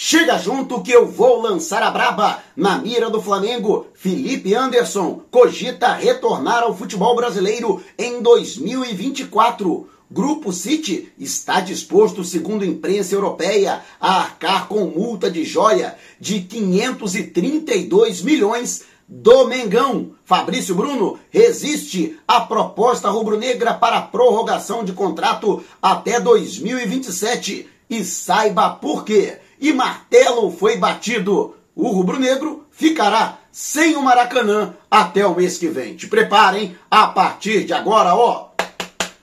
Chega junto que eu vou lançar a braba. Na mira do Flamengo, Felipe Anderson cogita retornar ao futebol brasileiro em 2024. Grupo City está disposto, segundo imprensa europeia, a arcar com multa de joia de 532 milhões do Mengão. Fabrício Bruno resiste à proposta rubro-negra para prorrogação de contrato até 2027 e saiba por quê e martelo foi batido. O rubro-negro ficará sem o Maracanã até o mês que vem. Te preparem a partir de agora, ó.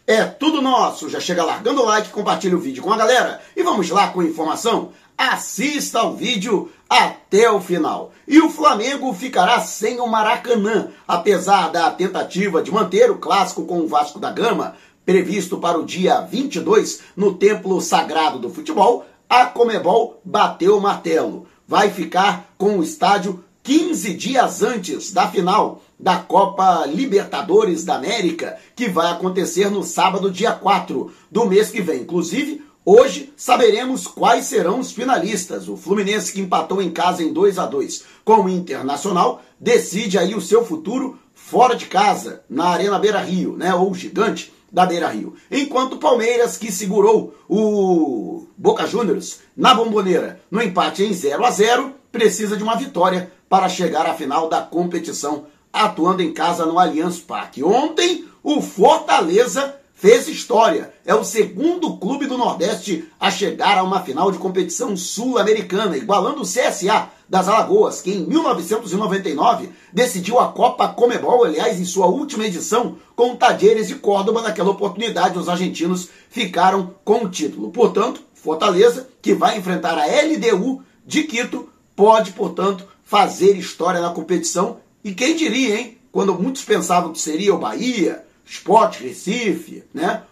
É tudo nosso. Já chega largando o like, compartilha o vídeo com a galera e vamos lá com a informação. Assista ao vídeo até o final. E o Flamengo ficará sem o Maracanã, apesar da tentativa de manter o clássico com o Vasco da Gama, previsto para o dia 22 no Templo Sagrado do Futebol a Comebol bateu o martelo. Vai ficar com o estádio 15 dias antes da final da Copa Libertadores da América, que vai acontecer no sábado, dia 4 do mês que vem. Inclusive, hoje saberemos quais serão os finalistas. O Fluminense, que empatou em casa em 2 a 2 com o Internacional, decide aí o seu futuro fora de casa, na Arena Beira Rio, né? Ou gigante da Beira Rio. Enquanto o Palmeiras, que segurou o Boca Juniors na bomboneira no empate em 0 a 0 precisa de uma vitória para chegar à final da competição, atuando em casa no Allianz Parque. Ontem, o Fortaleza fez história. É o segundo clube do Nordeste a chegar a uma final de competição sul-americana, igualando o CSA das Alagoas, que em 1999 decidiu a Copa Comebol, aliás, em sua última edição, com Tadieres de Córdoba. Naquela oportunidade, os argentinos ficaram com o título. Portanto, Fortaleza, que vai enfrentar a LDU de Quito, pode, portanto, fazer história na competição. E quem diria, hein? Quando muitos pensavam que seria o Bahia, Sport Recife, né?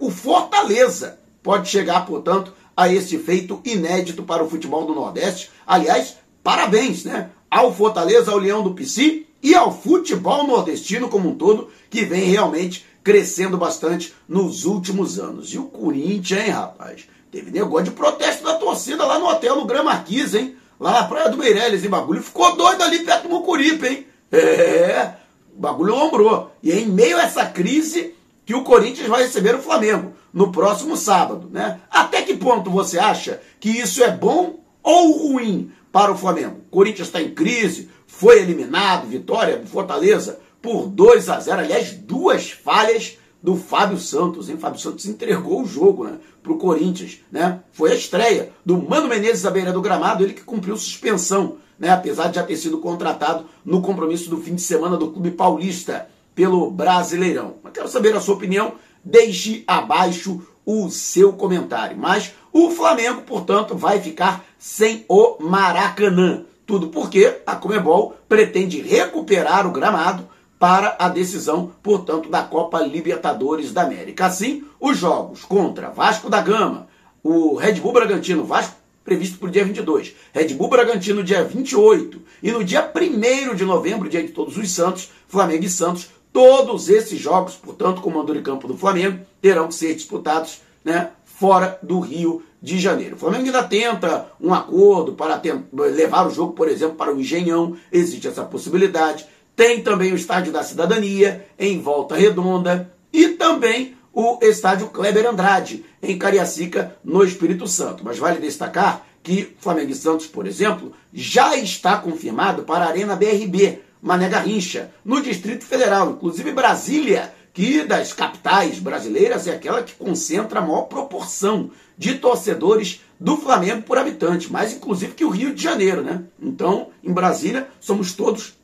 O Fortaleza pode chegar, portanto, a esse feito inédito para o futebol do Nordeste. Aliás, parabéns, né? Ao Fortaleza, ao Leão do Pici e ao futebol nordestino como um todo, que vem realmente crescendo bastante nos últimos anos. E o Corinthians, hein, rapaz? Teve negócio de protesto da torcida lá no hotel no Gran Marquis, hein? Lá na Praia do Meireles, em bagulho. Ficou doido ali perto do Mucuripe, hein? É, o bagulho lombrou. E é em meio a essa crise que o Corinthians vai receber o Flamengo no próximo sábado, né? Até que ponto você acha que isso é bom ou ruim para o Flamengo? O Corinthians está em crise, foi eliminado, vitória do Fortaleza por 2 a 0, aliás, duas falhas do Fábio Santos, hein? Fábio Santos entregou o jogo, né, pro Corinthians, né? Foi a estreia do Mano Menezes à beira do gramado, ele que cumpriu suspensão né, apesar de já ter sido contratado no compromisso do fim de semana do Clube Paulista pelo Brasileirão. Mas quero saber a sua opinião, deixe abaixo o seu comentário. Mas o Flamengo, portanto, vai ficar sem o Maracanã. Tudo porque a Comebol pretende recuperar o gramado para a decisão, portanto, da Copa Libertadores da América. Assim, os jogos contra Vasco da Gama, o Red Bull Bragantino, Vasco previsto para o dia 22. Red Bull Bragantino, dia 28. E no dia 1 de novembro, dia de Todos os Santos, Flamengo e Santos. Todos esses jogos, portanto, com o mando de campo do Flamengo, terão que ser disputados né, fora do Rio de Janeiro. O Flamengo ainda tenta um acordo para levar o jogo, por exemplo, para o Engenhão. Existe essa possibilidade. Tem também o Estádio da Cidadania, em Volta Redonda. E também o estádio Kleber Andrade, em Cariacica, no Espírito Santo. Mas vale destacar que Flamengo e Santos, por exemplo, já está confirmado para a Arena BRB, Mané Garrincha, no Distrito Federal. Inclusive Brasília, que das capitais brasileiras é aquela que concentra a maior proporção de torcedores do Flamengo por habitante, mais inclusive que o Rio de Janeiro, né? Então, em Brasília, somos todos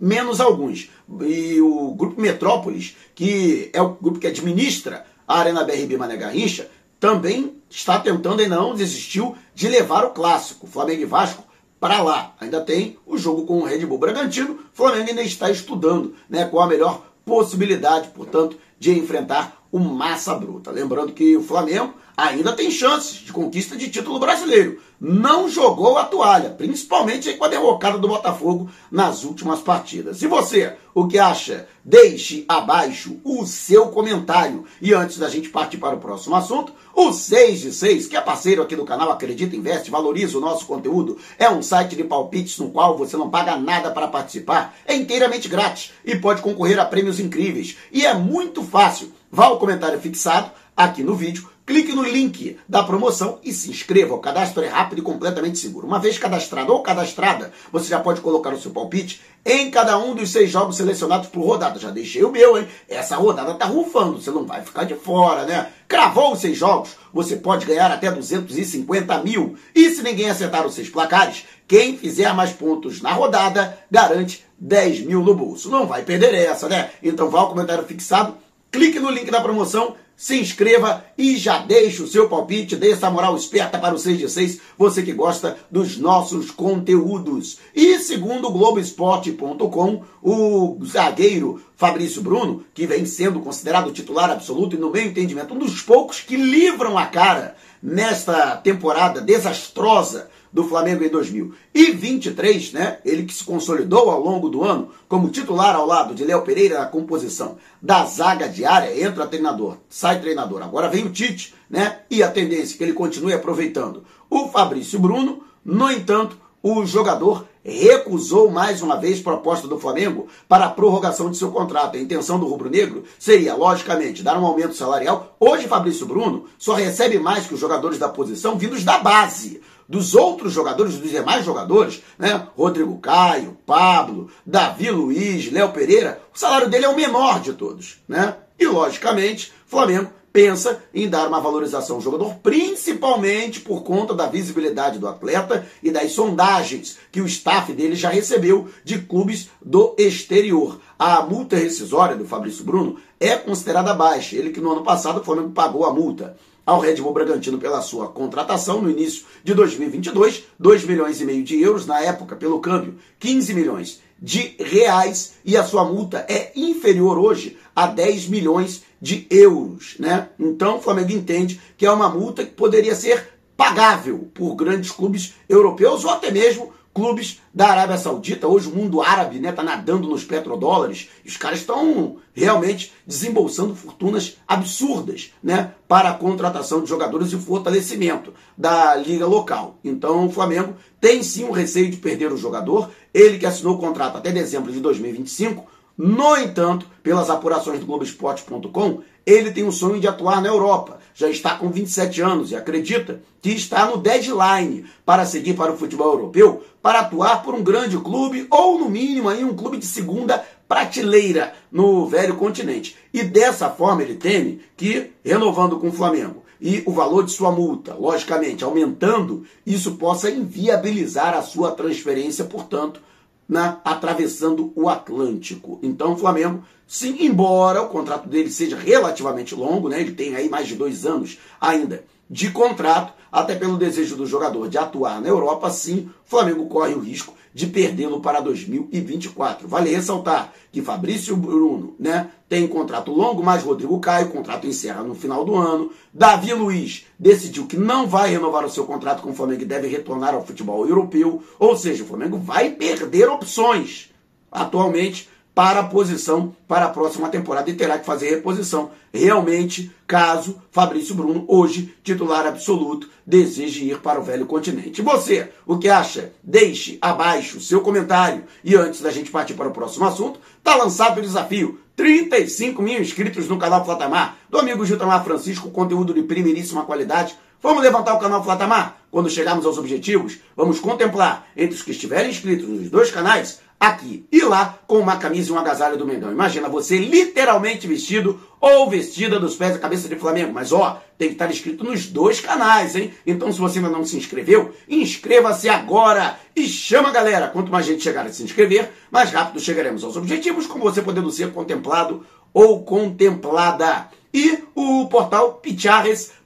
menos alguns. E o Grupo Metrópolis, que é o grupo que administra a Arena BRB Mané Garrincha, também está tentando e não desistiu de levar o clássico, Flamengo e Vasco, para lá. Ainda tem o jogo com o Red Bull Bragantino, Flamengo ainda está estudando né, qual a melhor possibilidade, portanto, de enfrentar o Massa Bruta. Lembrando que o Flamengo ainda tem chances de conquista de título brasileiro. Não jogou a toalha, principalmente com a derrocada do Botafogo nas últimas partidas. E você, o que acha? Deixe abaixo o seu comentário. E antes da gente partir para o próximo assunto, o 6 de 6, que é parceiro aqui do canal Acredita Investe, valoriza o nosso conteúdo, é um site de palpites no qual você não paga nada para participar, é inteiramente grátis e pode concorrer a prêmios incríveis. E é muito fácil. Vá ao comentário fixado aqui no vídeo Clique no link da promoção e se inscreva. O cadastro é rápido e completamente seguro. Uma vez cadastrado ou cadastrada, você já pode colocar o seu palpite em cada um dos seis jogos selecionados por rodada. Já deixei o meu, hein? Essa rodada tá rufando, você não vai ficar de fora, né? Cravou os seis jogos, você pode ganhar até 250 mil. E se ninguém acertar os seis placares, quem fizer mais pontos na rodada garante 10 mil no bolso. Não vai perder essa, né? Então vá ao comentário fixado, clique no link da promoção se inscreva e já deixe o seu palpite, dê essa moral esperta para o 6 de 6, você que gosta dos nossos conteúdos. E segundo o Globoesporte.com, o zagueiro Fabrício Bruno, que vem sendo considerado titular absoluto e no meu entendimento um dos poucos que livram a cara nesta temporada desastrosa do Flamengo em 2023, né? Ele que se consolidou ao longo do ano como titular ao lado de Léo Pereira na composição da zaga diária, entra treinador, sai treinador. Agora vem o Tite, né? E a tendência é que ele continue aproveitando o Fabrício Bruno. No entanto, o jogador recusou mais uma vez proposta do Flamengo para a prorrogação de seu contrato. A intenção do rubro-negro seria, logicamente, dar um aumento salarial. Hoje, Fabrício Bruno só recebe mais que os jogadores da posição vindos da base dos outros jogadores, dos demais jogadores, né? Rodrigo Caio, Pablo, Davi Luiz, Léo Pereira, o salário dele é o menor de todos, né? E logicamente, Flamengo pensa em dar uma valorização ao jogador, principalmente por conta da visibilidade do atleta e das sondagens que o staff dele já recebeu de clubes do exterior. A multa rescisória do Fabrício Bruno é considerada baixa. Ele que no ano passado o Flamengo pagou a multa ao Red Bull Bragantino pela sua contratação no início de 2022, 2 milhões e meio de euros, na época, pelo câmbio, 15 milhões de reais, e a sua multa é inferior hoje a 10 milhões de euros, né? Então o Flamengo entende que é uma multa que poderia ser pagável por grandes clubes europeus ou até mesmo clubes da Arábia Saudita. Hoje o mundo árabe está né, tá nadando nos petrodólares os caras estão realmente desembolsando fortunas absurdas né, para a contratação de jogadores e o fortalecimento da liga local. Então o Flamengo tem sim um receio de perder o jogador. Ele que assinou o contrato até dezembro de 2025. No entanto, pelas apurações do Globoesporte.com, ele tem o sonho de atuar na Europa. Já está com 27 anos e acredita que está no deadline para seguir para o futebol europeu, para atuar por um grande clube ou, no mínimo, aí, um clube de segunda prateleira no velho continente. E dessa forma ele teme que, renovando com o Flamengo e o valor de sua multa, logicamente, aumentando, isso possa inviabilizar a sua transferência, portanto, né, atravessando o Atlântico. Então o Flamengo, sim, embora o contrato dele seja relativamente longo, né, ele tem aí mais de dois anos ainda de contrato, até pelo desejo do jogador de atuar na Europa, sim, o Flamengo corre o risco de perdê-lo para 2024. Vale ressaltar que Fabrício Bruno né, tem contrato longo, mas Rodrigo Caio, contrato encerra no final do ano. Davi Luiz decidiu que não vai renovar o seu contrato com o Flamengo e deve retornar ao futebol europeu. Ou seja, o Flamengo vai perder opções. Atualmente, para a posição para a próxima temporada e terá que fazer reposição. Realmente, caso Fabrício Bruno, hoje titular absoluto, deseje ir para o velho continente. Você, o que acha? Deixe abaixo o seu comentário. E antes da gente partir para o próximo assunto, está lançado o desafio. 35 mil inscritos no canal Flatamar, do amigo Giltamar Francisco, conteúdo de primeiríssima qualidade. Vamos levantar o canal Flatamar? Quando chegarmos aos objetivos, vamos contemplar entre os que estiverem inscritos nos dois canais aqui e lá com uma camisa e um agasalho do Mengão. Imagina você literalmente vestido ou vestida dos pés à cabeça de Flamengo. Mas ó, tem que estar inscrito nos dois canais, hein? Então se você ainda não se inscreveu, inscreva-se agora e chama a galera. Quanto mais gente chegar a se inscrever, mais rápido chegaremos aos objetivos, como você podendo ser contemplado ou contemplada. E o portal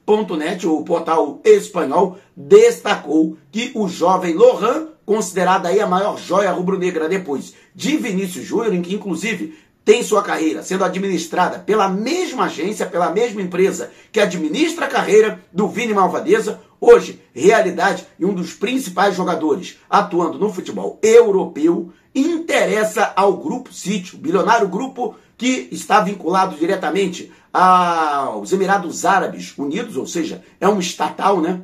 Picharres.net, o portal espanhol, destacou que o jovem Lohan considerada aí a maior joia rubro-negra depois de Vinícius Júnior, em que inclusive tem sua carreira sendo administrada pela mesma agência, pela mesma empresa que administra a carreira do Vini Malvadeza, hoje realidade e um dos principais jogadores atuando no futebol europeu, interessa ao Grupo City, o bilionário grupo que está vinculado diretamente aos Emirados Árabes Unidos, ou seja, é um estatal, né?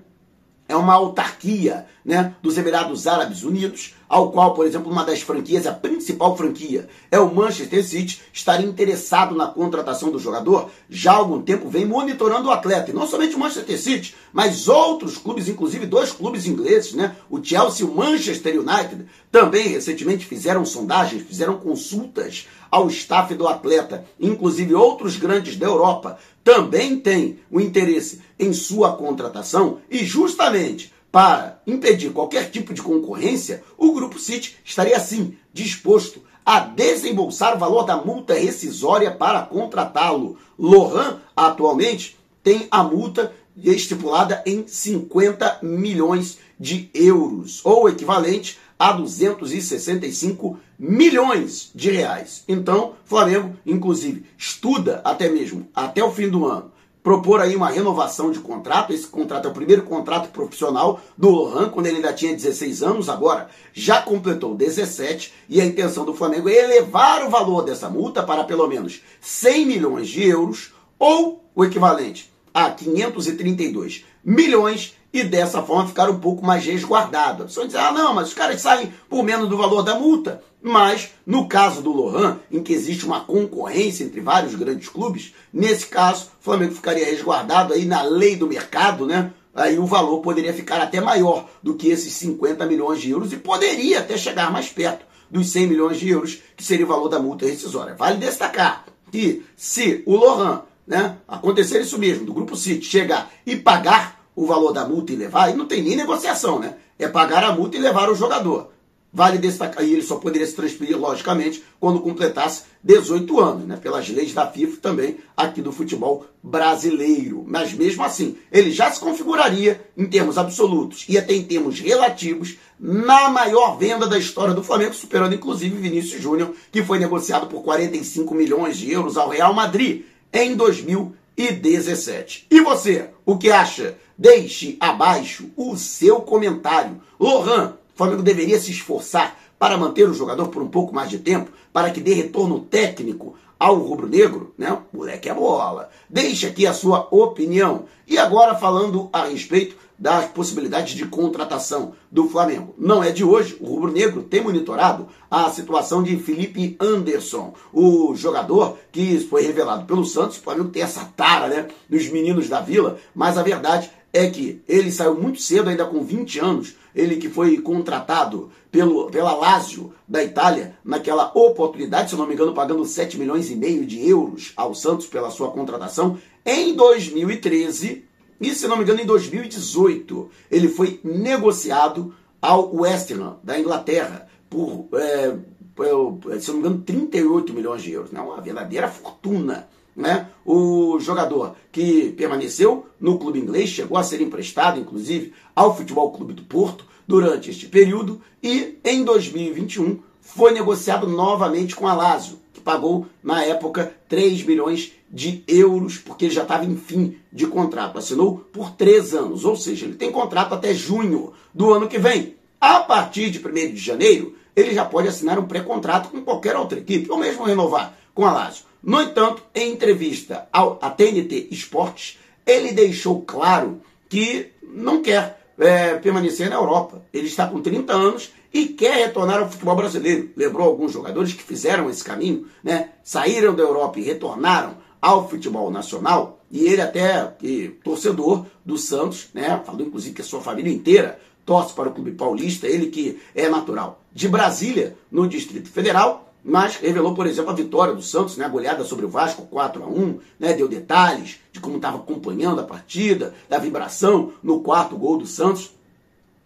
é uma autarquia né, dos Emirados Árabes Unidos, ao qual, por exemplo, uma das franquias, a principal franquia, é o Manchester City, estaria interessado na contratação do jogador, já há algum tempo vem monitorando o atleta. E não somente o Manchester City, mas outros clubes, inclusive dois clubes ingleses, né, o Chelsea e o Manchester United, também recentemente fizeram sondagens, fizeram consultas ao staff do atleta, inclusive outros grandes da Europa, também têm o interesse em sua contratação e justamente para impedir qualquer tipo de concorrência, o Grupo City estaria sim disposto a desembolsar o valor da multa rescisória para contratá-lo. Lohan, atualmente, tem a multa estipulada em 50 milhões de euros, ou equivalente a 265 milhões de reais. Então, Flamengo, inclusive, estuda até mesmo, até o fim do ano, propor aí uma renovação de contrato. Esse contrato é o primeiro contrato profissional do Lohan, quando ele ainda tinha 16 anos, agora já completou 17, e a intenção do Flamengo é elevar o valor dessa multa para pelo menos 100 milhões de euros, ou o equivalente a 532 milhões e dessa forma ficar um pouco mais resguardado. A pessoa diz, ah, não, mas os caras saem por menos do valor da multa. Mas, no caso do Lohan, em que existe uma concorrência entre vários grandes clubes, nesse caso, o Flamengo ficaria resguardado aí na lei do mercado, né? Aí o valor poderia ficar até maior do que esses 50 milhões de euros e poderia até chegar mais perto dos 100 milhões de euros, que seria o valor da multa rescisória. Vale destacar que se o Lohan, né, acontecer isso mesmo, do Grupo City, chegar e pagar o valor da multa e levar, aí não tem nem negociação, né? É pagar a multa e levar o jogador. Vale destacar, e ele só poderia se transferir, logicamente, quando completasse 18 anos, né? Pelas leis da FIFA também, aqui do futebol brasileiro. Mas mesmo assim, ele já se configuraria em termos absolutos e até em termos relativos na maior venda da história do Flamengo, superando inclusive Vinícius Júnior, que foi negociado por 45 milhões de euros ao Real Madrid em 2017. E você, o que acha? Deixe abaixo o seu comentário. Lohan, o Flamengo deveria se esforçar para manter o jogador por um pouco mais de tempo, para que dê retorno técnico ao rubro-negro, né? Moleque é bola. Deixe aqui a sua opinião. E agora falando a respeito das possibilidades de contratação do Flamengo. Não é de hoje, o Rubro Negro tem monitorado a situação de Felipe Anderson, o jogador que foi revelado pelo Santos. O Flamengo tem essa tara, né, dos meninos da Vila, mas a verdade é que ele saiu muito cedo, ainda com 20 anos, ele que foi contratado pelo, pela Lazio da Itália, naquela oportunidade, se não me engano, pagando 7 milhões e meio de euros ao Santos pela sua contratação. Em 2013, e se não me engano, em 2018, ele foi negociado ao West Ham, da Inglaterra, por, é, se não me engano, 38 milhões de euros. Né? Uma verdadeira fortuna. Né? O jogador que permaneceu no clube inglês chegou a ser emprestado, inclusive, ao Futebol Clube do Porto durante este período e em 2021 foi negociado novamente com a Lazio, que pagou na época 3 milhões de euros, porque ele já estava em fim de contrato. Assinou por três anos, ou seja, ele tem contrato até junho do ano que vem. A partir de 1 de janeiro, ele já pode assinar um pré-contrato com qualquer outra equipe, ou mesmo renovar com a Lazio. No entanto, em entrevista ao, à TNT Esportes, ele deixou claro que não quer é, permanecer na Europa. Ele está com 30 anos e quer retornar ao futebol brasileiro. Lembrou alguns jogadores que fizeram esse caminho, né? saíram da Europa e retornaram ao futebol nacional. E ele até, torcedor do Santos, né? falou inclusive que a sua família inteira torce para o clube paulista, ele que é natural de Brasília, no Distrito Federal, mas revelou, por exemplo, a vitória do Santos, né, a goleada sobre o Vasco 4 a 1 né, deu detalhes de como estava acompanhando a partida, da vibração no quarto gol do Santos.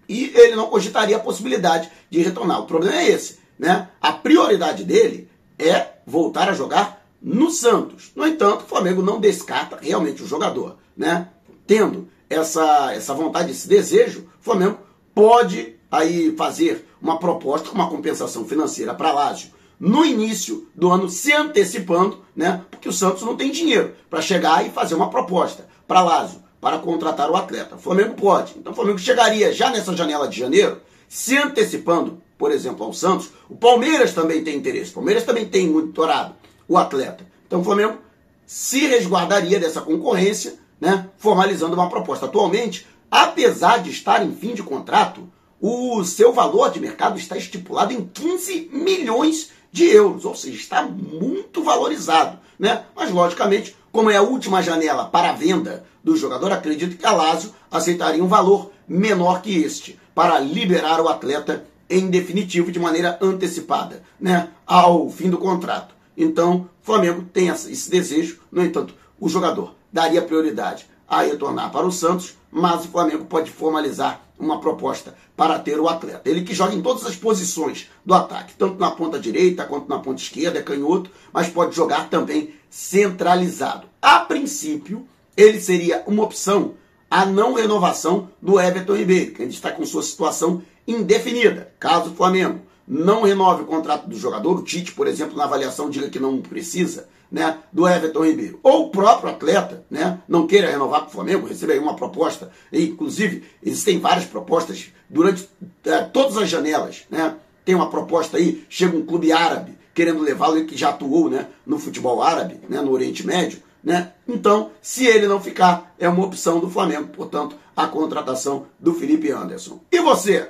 E ele não cogitaria a possibilidade de retornar. O problema é esse. Né? A prioridade dele é voltar a jogar no Santos. No entanto, o Flamengo não descarta realmente o jogador. Né? Tendo essa, essa vontade, esse desejo, o Flamengo pode aí fazer uma proposta uma compensação financeira para Lázio no início do ano se antecipando, né? Porque o Santos não tem dinheiro para chegar e fazer uma proposta para Lázio para contratar o atleta. O Flamengo pode. Então o Flamengo chegaria já nessa janela de janeiro, se antecipando, por exemplo, ao Santos. O Palmeiras também tem interesse. O Palmeiras também tem monitorado o atleta. Então o Flamengo se resguardaria dessa concorrência, né, formalizando uma proposta. Atualmente, apesar de estar em fim de contrato, o seu valor de mercado está estipulado em 15 milhões de euros, ou seja, está muito valorizado. Né? Mas, logicamente, como é a última janela para a venda do jogador, acredito que a Lazio aceitaria um valor menor que este para liberar o atleta em definitivo de maneira antecipada, né, ao fim do contrato. Então, o Flamengo tem esse desejo, no entanto, o jogador daria prioridade a retornar para o Santos, mas o Flamengo pode formalizar uma proposta para ter o atleta. Ele que joga em todas as posições do ataque, tanto na ponta direita quanto na ponta esquerda, é canhoto, mas pode jogar também centralizado. A princípio, ele seria uma opção a não renovação do Everton Ribeiro, que ainda está com sua situação indefinida. Caso o Flamengo não renove o contrato do jogador, o Tite, por exemplo, na avaliação diga que não precisa, né, do Everton Ribeiro. Ou o próprio atleta, né, não queira renovar para o Flamengo, recebe aí uma proposta, e, inclusive existem várias propostas durante é, todas as janelas, né? Tem uma proposta aí, chega um clube árabe querendo levá-lo, ele que já atuou, né, no futebol árabe, né, no Oriente Médio, né? Então, se ele não ficar, é uma opção do Flamengo, portanto, a contratação do Felipe Anderson. E você?